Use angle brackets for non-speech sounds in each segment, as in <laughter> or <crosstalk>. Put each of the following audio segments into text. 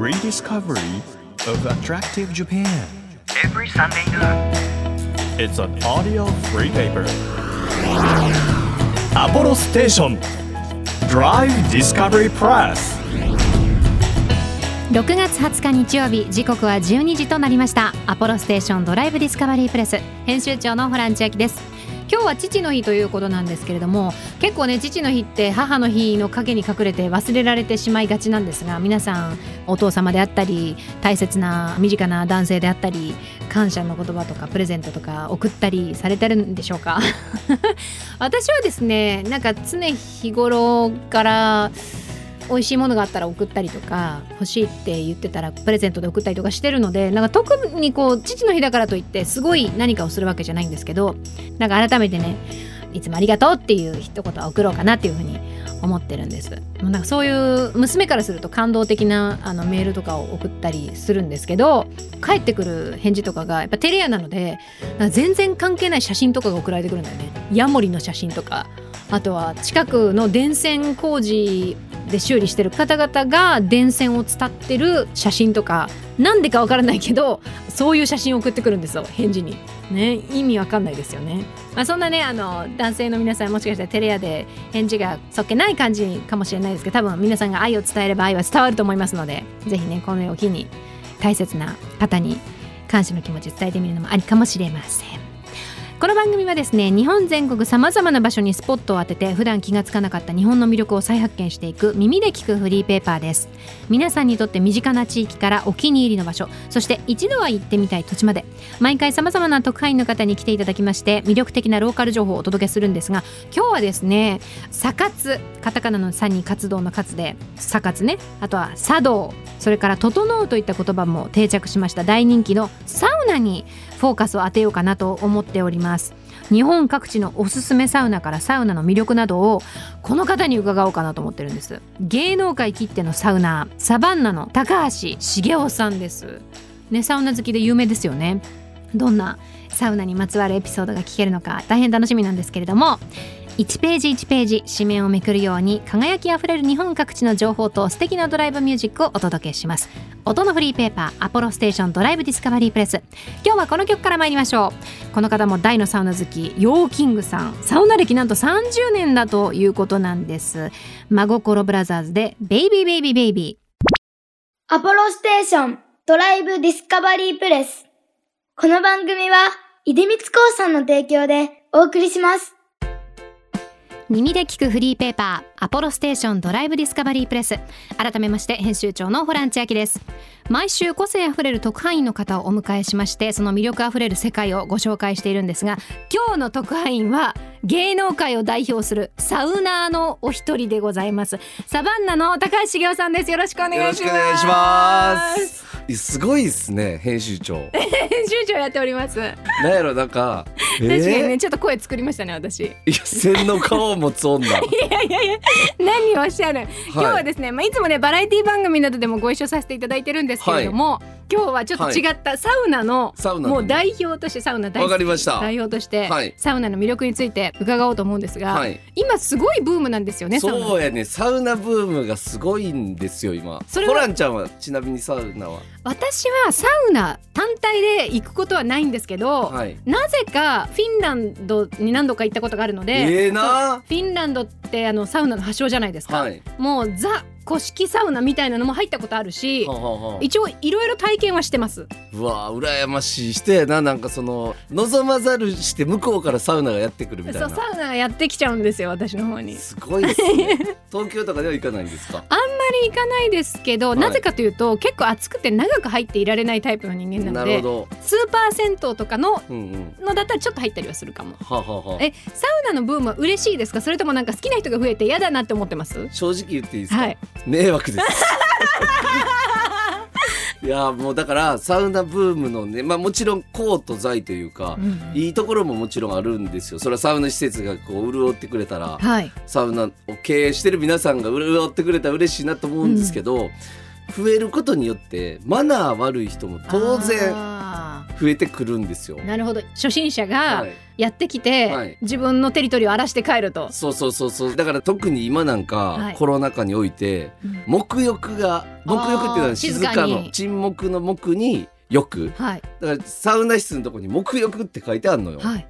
rediscovery of attractive Japan. every Sunday noon. It's an audio free paper. Apollo Station Drive Discovery Press. 6月20日日曜日時刻は12時となりましたアポロステーションドライブディスカバリープレス編集長のホラン千秋です今日は父の日ということなんですけれども結構ね父の日って母の日の陰に隠れて忘れられてしまいがちなんですが皆さんお父様であったり大切な身近な男性であったり感謝の言葉とかプレゼントとか送ったりされてるんでしょうか？私はですねなんか常日頃から美味しいものがあったら送ったりとか欲しいって言ってたらプレゼントで送ったりとかしてるのでなんか特にこう父の日だからといってすごい何かをするわけじゃないんですけどなんか改めてねいつもありがとうっていう一言は送ろうかなっていうふうに思ってるんです。もうなんかそういう娘からすると感動的なあのメールとかを送ったりするんですけど返ってくる返事とかがやっぱテレアなのでなんか全然関係ない写真とかが送られてくるんだよね。ヤモリの写真とか。あとは近くの電線工事で修理してる方々が電線を伝ってる写真とかなんでかわからないけどそういう写真を送ってくるんですよ返事に。ね意味わかんないですよね、まあ、そんなねあの男性の皆さんもしかしたらテレアで返事がそっけない感じかもしれないですけど多分皆さんが愛を伝えれば愛は伝わると思いますのでぜひねこの絵を機に大切な方に感謝の気持ち伝えてみるのもありかもしれません。この番組はですね日本全国さまざまな場所にスポットを当てて普段気がつかなかった日本の魅力を再発見していく耳で聞くフリーペーパーです。皆さんにとって身近な地域からお気に入りの場所そして一度は行ってみたい土地まで毎回さまざまな特派員の方に来ていただきまして魅力的なローカル情報をお届けするんですが今日はですね「サカツ」カタカナの「サ」に活動の「活」で「サカツ」ねあとは「茶道」それから「整う」といった言葉も定着しました。大人気のサウナにフォーカスを当てようかなと思っております。日本各地のおすすめサウナからサウナの魅力などをこの方に伺おうかなと思ってるんです。芸能界きってのサウナーサバンナの高橋茂雄さんです。ねサウナ好きで有名ですよね。どんなサウナにまつわるエピソードが聞けるのか大変楽しみなんですけれども1ページ1ページ紙面をめくるように輝きあふれる日本各地の情報と素敵なドライブミュージックをお届けします。音のフリーペーパーアポロステーションドライブディスカバリープレス。今日はこの曲から参りましょう。この方も大のサウナ好きヨーキングさん。サウナ歴なんと30年だということなんです。真心ブラザーズでベイビーベイビーベイビー。アポロステーションドライブディスカバリープレス。この番組は、出光興産の提供でお送りします。耳で聞くフリーペーパーアポロステーションドライブディスカバリープレス。改めまして編集長のホラン千秋です。毎週個性あふれる特派員の方をお迎えしましてその魅力あふれる世界をご紹介しているんですが今日の特派員は芸能界を代表するサウナーのお一人でございます。サバンナの高橋茂雄さんです。よろしくお願いします。す。すごいですね、編集長。<laughs> 編集長やっております確なんやろ、なんか。<laughs> えかにねー、ちょっと声作りましたね私いいや、線の顔を持つ女。<laughs> やいやいや何をおっしゃる今日はですね、まあ、いつもねバラエティ番組などでもご一緒させていただいてるんですけれども、今日はちょっと違ったサウナの、サウナのもう代表としてサウナ大わ好きかりました。代表として、はいサウナの魅力について伺おうと思うんですが、はい。今すごいブームなんですよねそうやね、サウナブームがすごいんですよ、今。それはホランちゃんは、ちなみにサウナは？私はサウナ単体で行くことはないんですけど、はい。なぜかフィンランドに何度か行ったことがあるので、ええなフィンランドってあのサウナの発祥じゃないですか、はい。もうザ古式サウナみたいなのも入ったことあるしははは一応いろいろ体験はしてます。うわ羨ましい。人やななんかその望まざるして向こうからサウナがやってくるみたいな。そうサウナやってきちゃうんですよ私の方に。すごいですね。<laughs> 東京とかでは行かないんですか？あんまり行かないですけど、はい。なぜかというと結構暑くて長く入っていられないタイプの人間なのでなるほど。スーパー銭湯とかのうんうん。のだったらちょっと入ったりはするかも。はあはあはあ。えサウナのブームは嬉しいですか？それともなんか好きな人が増えて嫌だなって思ってます？正直言っていいですか、はい迷惑です。<laughs> いやもうだからサウナブームのねまあもちろんコート在というか、いいところももちろんあるんですよ。それはサウナ施設がこう潤ってくれたらはい。サウナを経営してる皆さんが潤ってくれたら嬉しいなと思うんですけど、増えることによってマナー悪い人も当然あ増えてくるんですよ。なるほど。初心者がはい。やってきて、はい。自分のテリトリーを荒らして帰ると、そうそうそうそう。だから特に今なんか、はい。コロナ禍においてうん。黙浴が黙浴っていうのは静かの沈黙の黙に浴はい。だからサウナ室のとこに黙浴って書いてあるのよ。はい、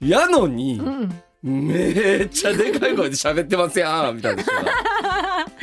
やのに、うん、めっちゃでかい声で喋ってますやんみたいな人が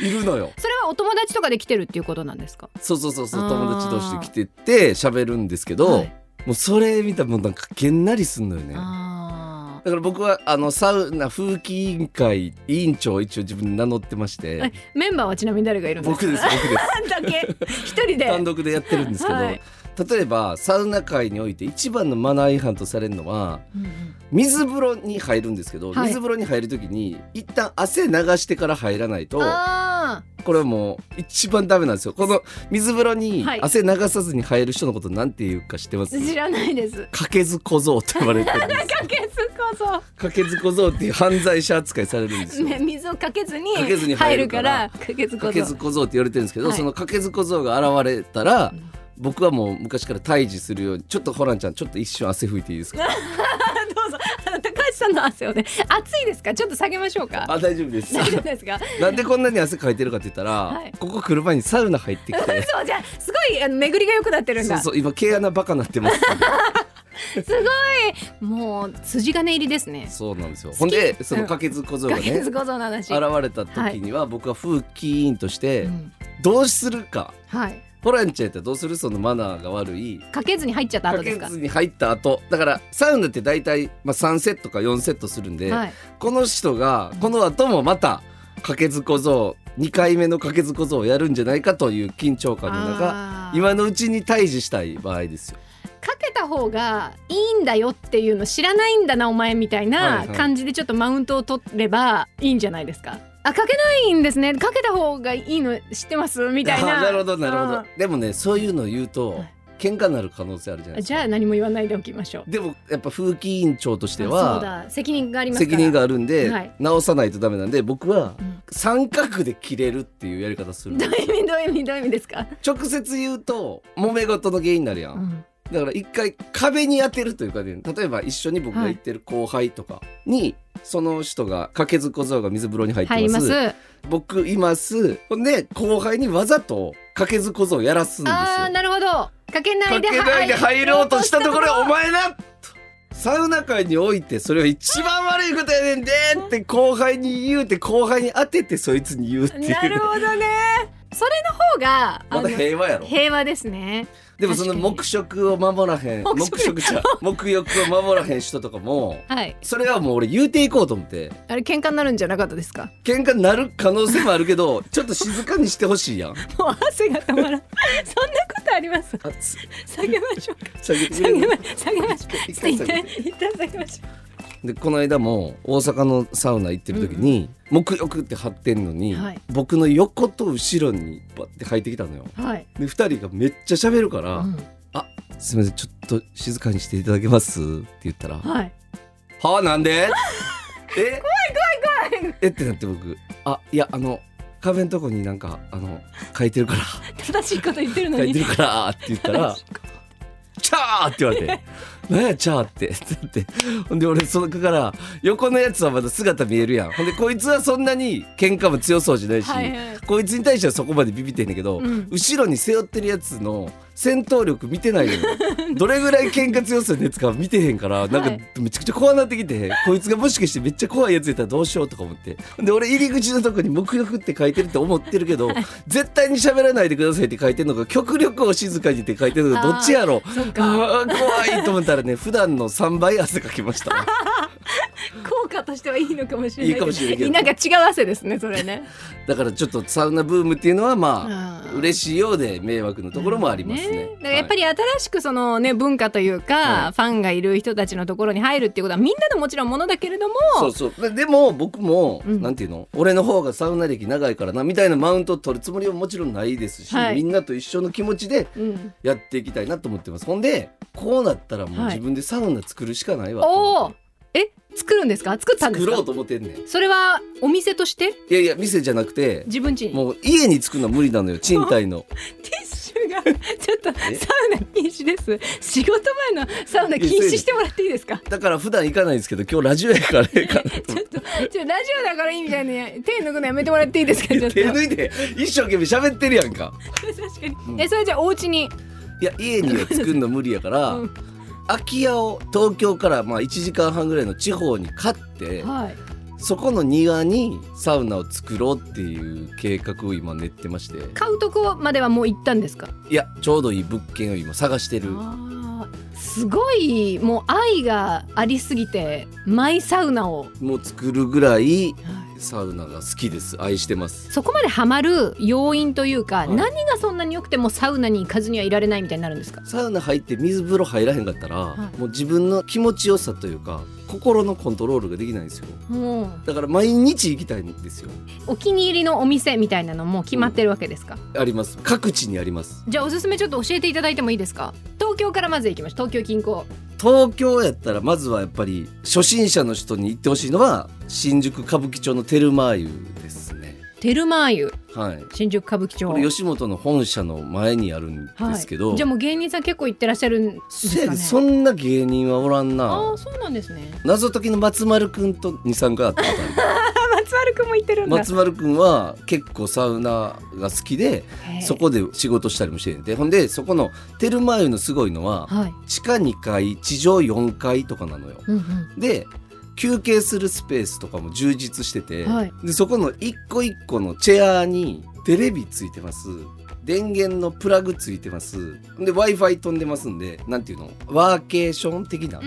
<laughs> いるのよ。それはお友達とかで来てるっていうことなんですか？そうそうそうそう。友達同士で来てって喋るんですけど、はいもうそれ見たらもうなんかげんなりすんのよね。あだから僕はあのサウナ風紀委員会委員長を一応自分で名乗ってまして。メンバーはちなみに誰がいるんですか？僕です僕です。<laughs> だけ？一人で。単独でやってるんですけど、はい例えばサウナ界において一番のマナー違反とされるのはうんうん水風呂に入るんですけど、はい。水風呂に入る時に一旦汗流してから入らないとあこれはもう一番ダメなんですよ。この水風呂にはい。汗流さずに入る人のことなんて言うか知ってます、ー知らないです。かけず小僧って言われてるんですよ。<laughs> かけずこそかけず小僧っていう犯罪者扱いされるんですよ。ね、水をかけずに入るかららかけず小僧。って言われてるんですけど、はい。そのかけず小僧が現れたら、うん僕はもう昔から退治するようにちょっとホランちゃんちょっと一瞬汗拭いていいですか？<laughs> どうぞ。あの高橋さんの汗をね <laughs> 暑いですか？ちょっと下げましょうか？あ大丈夫です。大丈夫ですか？<laughs> なんでこんなに汗かいてるかって言ったら、はい。ここ来る前にサウナ入ってきて。そうじゃあすごいあの巡りが良くなってるんだ。そうそう今毛穴バカなってます。すごい。もう筋金入りですね。そうなんですよ。ほんでそのかけず小僧がねかけずこその話。現れた時には僕は風紀委員としてうん。どうするか、はいホランちゃんやったらどうする？そのマナーが悪い。かけずに入っちゃったか後ですか？けずに入った後。だからサウナって大体、まあ、3セットか4セットするんで、はい。この人がこの後もまたかけず小僧2回目のかけず小僧をやるんじゃないかという緊張感の中あー。今のうちに退治したい場合ですよ。かけた方がいいんだよっていうの知らないんだなお前みたいはいなはい。感じでちょっとマウントを取ればいいんじゃないですか？あかけないんですね。かけた方がいいの知ってます？みたいな。あなるほどなるほど。うん。でもねそういうのを言うとはい。喧嘩になる可能性あるじゃないですか。じゃあ何も言わないでおきましょう。でもやっぱ風紀委員長としてはだ。責任があります責任があるんで、はい。直さないとダメなんで僕はうん三角で切れるっていうやり方するんどういう意味どういう意味どういう意味ですか、直接言うと揉め事の原因になるやん、うんだから一回壁に当てるというかね例えば一緒に僕が行ってる後輩とかに、その人がかけず小僧が水風呂に入ってます。僕います。ほんで後輩にわざとかけず小僧をやらすんですよ。ああなるほど。かけないで入ろうとしたところ入お前なサウナ界においてそれは一番悪いことやねんでって後輩に言うて後輩に当ててそいつに言うっていう。なるほどね。それの方がまだ平和やろ。平和ですねでもその黙食を守らへん黙食じゃ黙浴を守らへん人とかもはい。それはもう俺言うていこうと思って。あれ喧嘩になるんじゃなかったですか？喧嘩になる可能性もあるけどちょっと静かにしてほしいやん。<laughs> もう汗が止まらん。そんなことあります？下げましょうか。下げてく下れる？げま下げましょう。一旦下げましょでこの間も大阪のサウナ行ってる時に黙浴って貼ってんのに、はい。僕の横と後ろにバッて入ってきたのよ。うはい、で2人がめっちゃ喋るから「うん。すみませんちょっと静かにしていただけます?」って言ったら「はい。はあなんで? <laughs>」え？怖い怖い怖い。えってなって僕「あいやあの壁のとこになんかあの書いてるから。<laughs> 正しいこと言ってるの書いにてるから」って言ったら「チャー!」って言われて「何やチャーって」ってなってほんで俺そのから横のやつはまだ姿見えるやん。ほんでこいつはそんなに喧嘩も強そうじゃないし、はいはい。こいつに対してはそこまでビビってんねんけど、うん。後ろに背負ってるやつの戦闘力見てないのよ <laughs> どれぐらい喧嘩強そうなやつか見てへんからなんかはいめちゃくちゃ怖なってきて、こいつがもしかしてめっちゃ怖いやつやったらどうしようとか思って。で俺入り口のとこに「目力」って書いてるって思ってるけど、絶対に喋らないでくださいって書いてるのか極力を静かにって書いてるのかどっちやろ <laughs> そっか。あー怖いと思ったらね普段の3倍汗かきました効果としてはいいのかもしれないいいかもしれないけど。なんか違う汗ですねそれね。<laughs> だからちょっとサウナブームっていうのはまあうん嬉しいようで迷惑のところもありますね。やっぱり新しくそのね文化というか、はい。ファンがいる人たちのところに入るっていうことはみんなのもちろんものだけれども。そうそう。ででも僕も、うん。なんていうの？俺の方がサウナ歴長いからなみたいなマウントを取るつもりはもちろんないですし、はい。みんなと一緒の気持ちでうん、やっていきたいなと思ってます。ほんでこうなったらもうはい。自分でサウナ作るしかないわとおお思って、え作るんですか？作ったんですか？作ろうと思ってんねん。いそれはお店として？やいや店じゃなくて自分家に。もう家に作るのは無理なのよ賃貸の。<laughs> ティッシュがちょっとサえウナ禁止です。仕事前のサウナ禁止してもらっていいですか？だから普段行かないんですけど今日ラジオやからええかなと。ちょっとちょラジオだからいいみたいに手抜くのやめてもらっていいですか？ちょっと。手抜いて一生懸命喋ってるやんか。<laughs> 確かに。えそれじゃあお家に。いや家には作るの無理やから、うん空き家を東京からまあ1時間半ぐらいの地方に買ってはい。そこの庭にサウナを作ろうっていう計画を今練ってまして。買うとこまではもう行ったんですか？いやちょうどいい物件を今探してる。すごいもう愛がありすぎてマイサウナを、もう作るぐらいサウナが好きです。愛してます。そこまでハマる要因というか、はい。何がそんなに良くてもサウナに行かずにはいられないみたいになるんですか？サウナ入って水風呂入らへんかったら、はい。もう自分の気持ちよさというか心のコントロールができないんですよ。もう。だから毎日行きたいんですよ。お気に入りのお店みたいなのも決まってるわけですか、あります。各地にあります。じゃあおすすめちょっと教えていただいてもいいですか？東京からまず行きましょう。東京近郊。東京やったらまずはやっぱり初心者の人に行ってほしいのは新宿歌舞伎町のテルマー湯です。ねテルマー湯はい。新宿歌舞伎町。これ吉本の本社の前にあるんですけど、はい、じゃあもう芸人さん結構行ってらっしゃるんですかね。そんな芸人はおらんあな。あそうなんですね。謎解きの松丸くんと23回会ったことある。<laughs> 松丸くんも行ってるんだ。松丸くんは結構サウナが好きでそこで仕事したりもしてんで。ほんでそこのテルマー湯のすごいのははい、地下2階地上4階とかなのよ。うんうん、で休憩するスペースとかも充実してて、はい。でそこの一個一個のチェアにテレビついてます。電源のプラグついてます。で w i f i 飛んでますんでなんていうの？ワーケーション的な、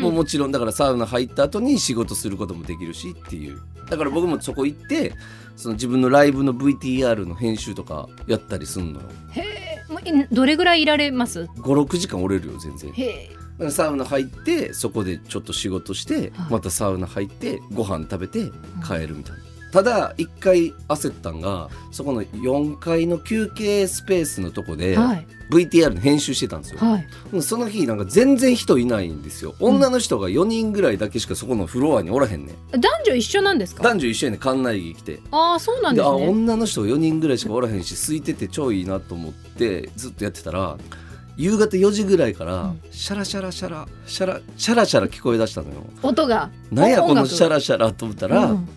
もうもちろんだからサウナ入った後に仕事することもできるしっていう。だから僕もそこ行ってその自分のライブの VTR の編集とかやったりすんのよ。へえどれぐらいいられます？56時間おれるよ全然。へえサウナ入ってそこでちょっと仕事してはいまたサウナ入ってご飯食べて帰るみたいな。ただ一回焦ったんがそこの4階の休憩スペースのとこではい VTR の編集してたんですよ。はいその日なんか全然人いないんですよ。女の人が4人ぐらいだけしかそこのフロアにおらへんねん。男女一緒なんですか？男女一緒やねん館内着着て。ああそうなんでですあね女の人4人ぐらいしかおらへんし空いてて超いいなと思ってずっとやってたら夕方4時ぐらいからうん。シャラシャラシャラシャラシャラシャラ聞こえだしたのよ。音がなんやこのシャラシャラと思ったら、うん。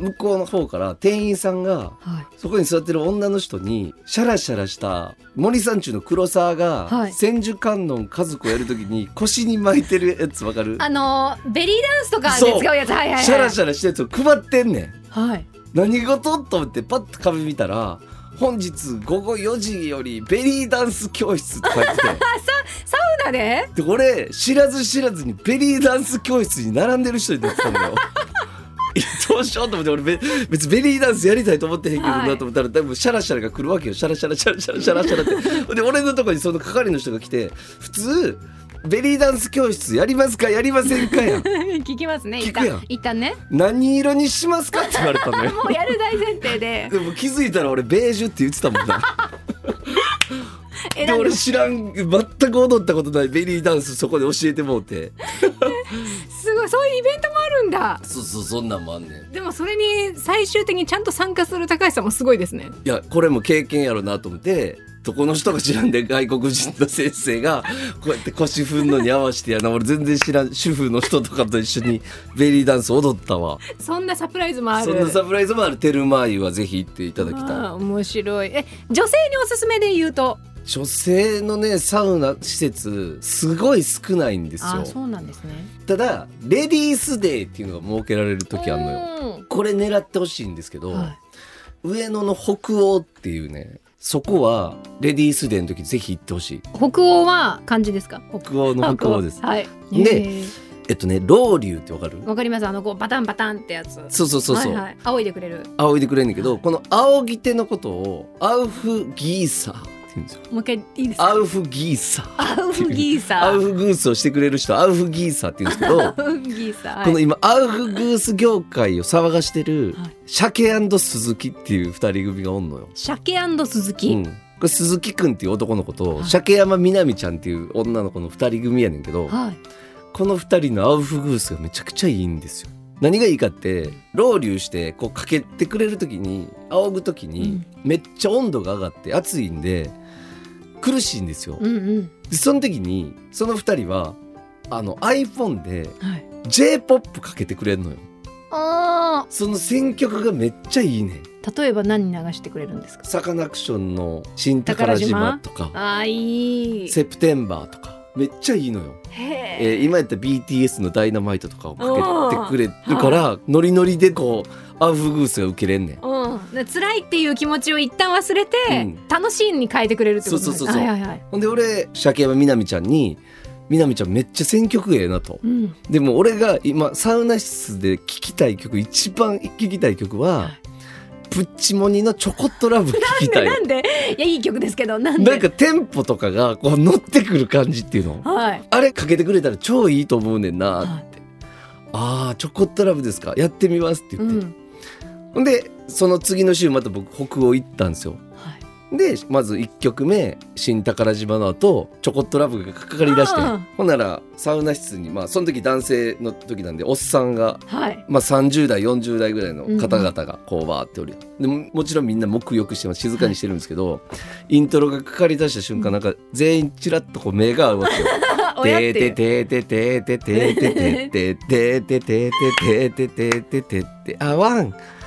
向こうの方から店員さんがはい。そこに座ってる女の人にシャラシャラした森三中の黒沢が、はい。千手観音家族をやるときに腰に巻いてるやつわかる？あのーベリーダンスとかで使うやつ。はいはいはい。シャラシャラしたやつを配ってんねん。はい。何事？と思ってパッと壁見たら本日午後4時よりベリーダンス教室って書いてて。<laughs> サウナで？で俺知らず知らずにベリーダンス教室に並んでる人になってたんだよ。<laughs> どうしようと思って俺べ別にベリーダンスやりたいと思ってへんけどはないと思ったら多分シャラシャラが来るわけよ。シャラシャラシャラシャラシャラシャラって。で俺のとこにその係の人が来て普通ベリーダンス教室やりますかやりませんかや。ん <laughs> 聞きますね。聞くやん。一旦ね。何色にしますかって言われたのよ。<laughs> もうやる大前提で。<laughs> でも気づいたら俺ベージュって言ってたもんな。でで俺知らん全く踊ったことないベリーダンスそこで教えてもうて。すごいそういうイベントもあるんだ。そうそうそんなんもあんねん。でもそれに最終的にちゃんと参加する高橋さんもすごいですね。いやこれも経験やろなと思って。どこの人か知らんで外国人の先生がこうやって腰振んのに合わせてやな俺全然知らん主婦の人とかと一緒にベリーダンス踊ったわ。そんなサプライズもある。そんなサプライズもある。テルマーユはぜひ行っていただきたい。面白い。え女性におすすめで言うと？女性のねサウナ施設すごい少ないんですよ。そうなんですね。ただレディースデーっていうのが設けられる時あるのよ。よこれ狙ってほしいんですけど、はい。上野の北欧っていうねそこはレディースデーの時ぜひ行ってほしい。北欧は漢字ですか？北欧の北欧。です。はい。でえっとねロウリュウってわかる？わかります。あのこうバタンバタンってやつ。そうそうそうそう、はいはい、仰いでくれる。仰いでくれんねんけどこの仰ぎ手のことをアウフギーサー。って言うんですよもう一回いいですか？アウフギーサー。アウフギーサー。アウフグースをしてくれる人アウフギーサーって言うんですけど <laughs> アウフギーサー、はい。この今アウフグース業界を騒がしてるはい。鮭鈴木っていう二人組がおんのよ。鮭鈴木、うん、これ鈴木くんっていう男の子と、はい。鮭山みなみちゃんっていう女の子の二人組やねんけど、はい。この二人のアウフグースがめちゃくちゃいいんですよ。何がいいかってロウリュしてこうかけてくれる時に仰ぐ時にめっちゃ温度が上がって暑いんで苦しいんですよ。うんうん。でその時にその2人はあの iPhone ではい。J−POP かけてくれるのよ。あその選曲がめっちゃいいね。ー例えば何流してくれるんですか？サカナクションの「新宝島」とか。あーい「い。セプテンバー」とか。めっちゃいいのよ。へえー今やったら BTS の「ダイナマイト」とかをかけてくれるからノリノリでこうアウフグースが受けれんねん。辛いっていう気持ちを一旦忘れて、うん。楽しいに変えてくれるってことですそうそうそうそう。はいはいはい。ほんで俺鮭山みなみちゃんに「みなみちゃんめっちゃ選曲ええな」と。うん、でも俺が今サウナ室で聴きたい曲一番聴きたい曲は、はい。プッチモニの「チョコットラブ」聴きたい。なんでいやいい曲ですけどなんで？なんかテンポとかがこう乗ってくる感じっていうの。はい。あれかけてくれたら超いいと思うねんなって、ああチョコットラブですか？やってみますってう言って、ん。ほんでその次の週また僕北欧行ったんですよ。はい。でまず1曲目「新宝島」の後チョコットラブがかかりだしてほんならサウナ室にまあその時男性の時なんでおっさんがはい。まあ、30代40代ぐらいの方々がこうバーっておる、でももちろんみんな黙浴してます静かにしてるんですけど、イントロがかかりだした瞬間なんか全員ちらっとこう目が合うわけよ。<laughs> おやっていう。てててててててててててててててててててあワンあツー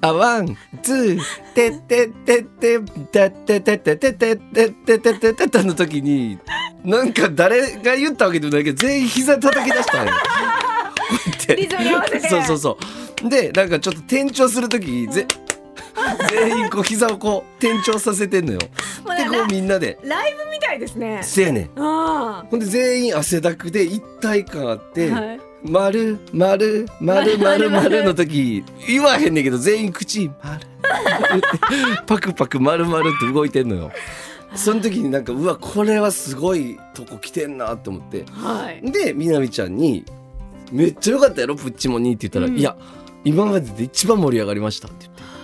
あワンツーてててててててててててててててての時になんか誰が言ったわけでもないけど全員膝叩き出したんよ。<laughs> リズムに合わせてそうそうそう。でなんかちょっと転調する時ぜ全員こう膝をこう転調させてんのよ。でこうみんなで。ライブみたいですね。せやねん。あほんで全員汗だくで一体感あってあ、はい、「丸丸丸丸丸の時言わへんねんけど全員口「丸。丸ってパクパク丸丸って動いてんのよ。その時になんかうわこれはすごいとこ来てんなって思って。はい。でみなみちゃんに「めっちゃ良かったやろプッチモニ」って言ったら「うん。いや今までで一番盛り上がりました」って言って。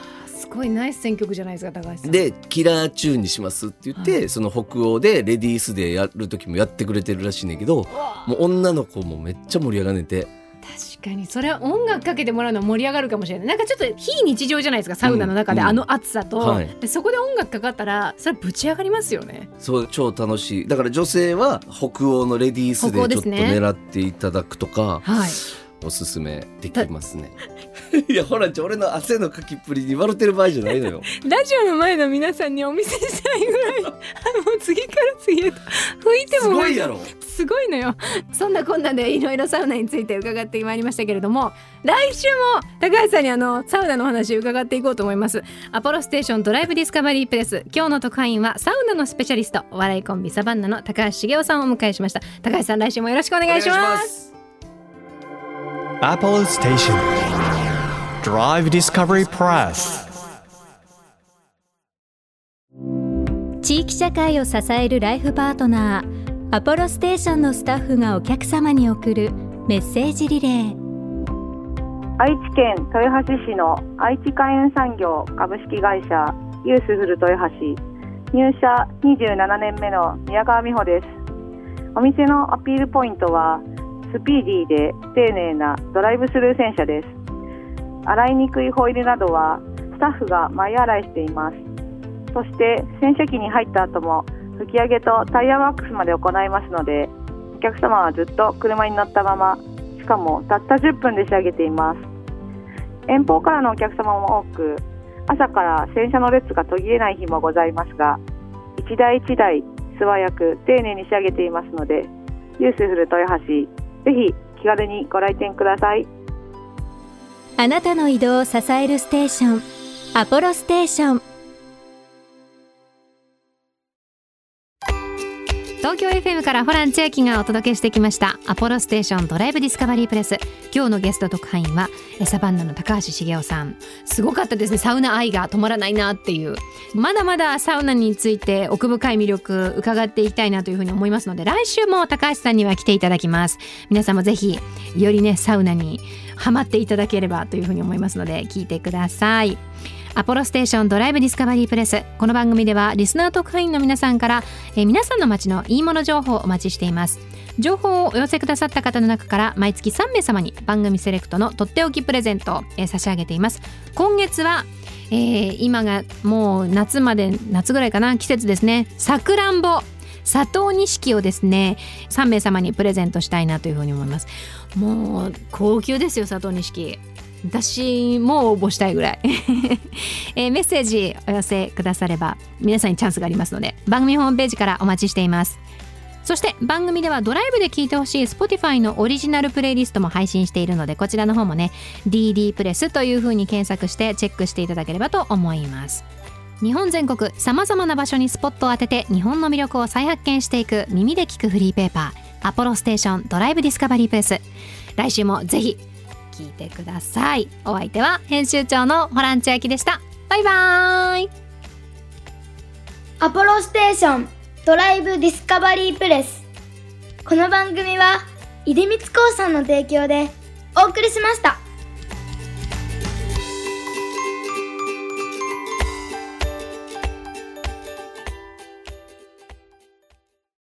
すごいナイス選曲じゃないですか高橋さん。でキラーチューンにしますって言って、はい。その北欧でレディースでやる時もやってくれてるらしいねんけどもう女の子もめっちゃ盛り上がんねんて。確かに。それは音楽かけてもらうのは盛り上がるかもしれない。なんかちょっと非日常じゃないですかサウナの中でうんあの暑さと、はい。でそこで音楽かかったらそれぶち上がりますよね。そう超楽しい。だから女性は北欧のレディースでちょっと狙っていただくとか、はい。おすすめできますね <laughs> <laughs> いやほらちょ俺の汗のかきっぷりに笑ってる場合じゃないのよ。<laughs> ラジオの前の皆さんにお見せしたいぐらい。<laughs> もう次から次へと。拭いてすもごいやろ。すごいのよ。そんなこんなでいろいろサウナについて伺ってまいりましたけれども来週も高橋さんにあのサウナの話伺っていこうと思います。アポロステーションドライブディスカバリープレス。今日の特派員はサウナのスペシャリストお笑いコンビサバンナの高橋茂雄さんをお迎えしました。高橋さん来週もよろしくお願いします。す。Apollo Station Drive Discovery Press. 地域社会を支えるライフパートナーアポロステーションのスタッフがお客様に送るメッセージリレー。愛知県豊橋市の愛知海運産業株式会社ユースフル豊橋。入社27年目の宮川美穂です。お店のアピールポイントはスピーディーで丁寧なドライブスルー洗車です洗いにくいホイールなどはスタッフが前洗いしています。そして洗車機に入った後も拭き上げとタイヤワックスまで行いますのでお客様はずっと車に乗ったまましかもたった10分で仕上げています。遠方からのお客様も多く朝から洗車の列が途切れない日もございますが一台一台素早く丁寧に仕上げていますのでユースフル豊橋ぜひ気軽にご来店ください。あなたの移動を支えるステーションアポロステーション。東京 FM からホラン千秋がお届けしてきました。アポロステーションドライブディスカバリープレス。今日のゲスト特派員はサバンナの高橋茂雄さん。すごかったですね。サウナ愛が止まらないなっていう。まだまだサウナについて奥深い魅力伺っていきたいなというふうに思いますので来週も高橋さんには来ていただきます。皆さんもぜひよりねサウナにハマっていただければというふうに思いますので聞いてください。アポロステーションドライブディスカバリープレス。この番組ではリスナー特派員の皆さんから、え皆さんの街のいいもの情報をお待ちしています。情報をお寄せくださった方の中から毎月3名様に番組セレクトのとっておきプレゼントを、え差し上げています。今月は、えー今がもう夏まで夏ぐらいかな季節ですね。さくらんぼ。佐藤錦をですね3名様にプレゼントしたいなというふうに思います。もう高級ですよ佐藤錦。私も応募したいぐらい、<laughs> えーメッセージお寄せくだされば皆さんにチャンスがありますので番組ホームページからお待ちしています。そして番組ではドライブで聴いてほしい Spotify のオリジナルプレイリストも配信しているのでこちらの方もね DD プレスという風に検索してチェックしていただければと思います。日本全国さまざまな場所にスポットを当てて日本の魅力を再発見していく耳で聞くフリーペーパーアポロステーションドライブディスカバリープレス。来週もぜひ聞いてください。お相手は編集長のホラン千秋でした。バイバーイ。アポロステーションドライブディスカバリープレス。この番組は出光興産の提供でお送りしました。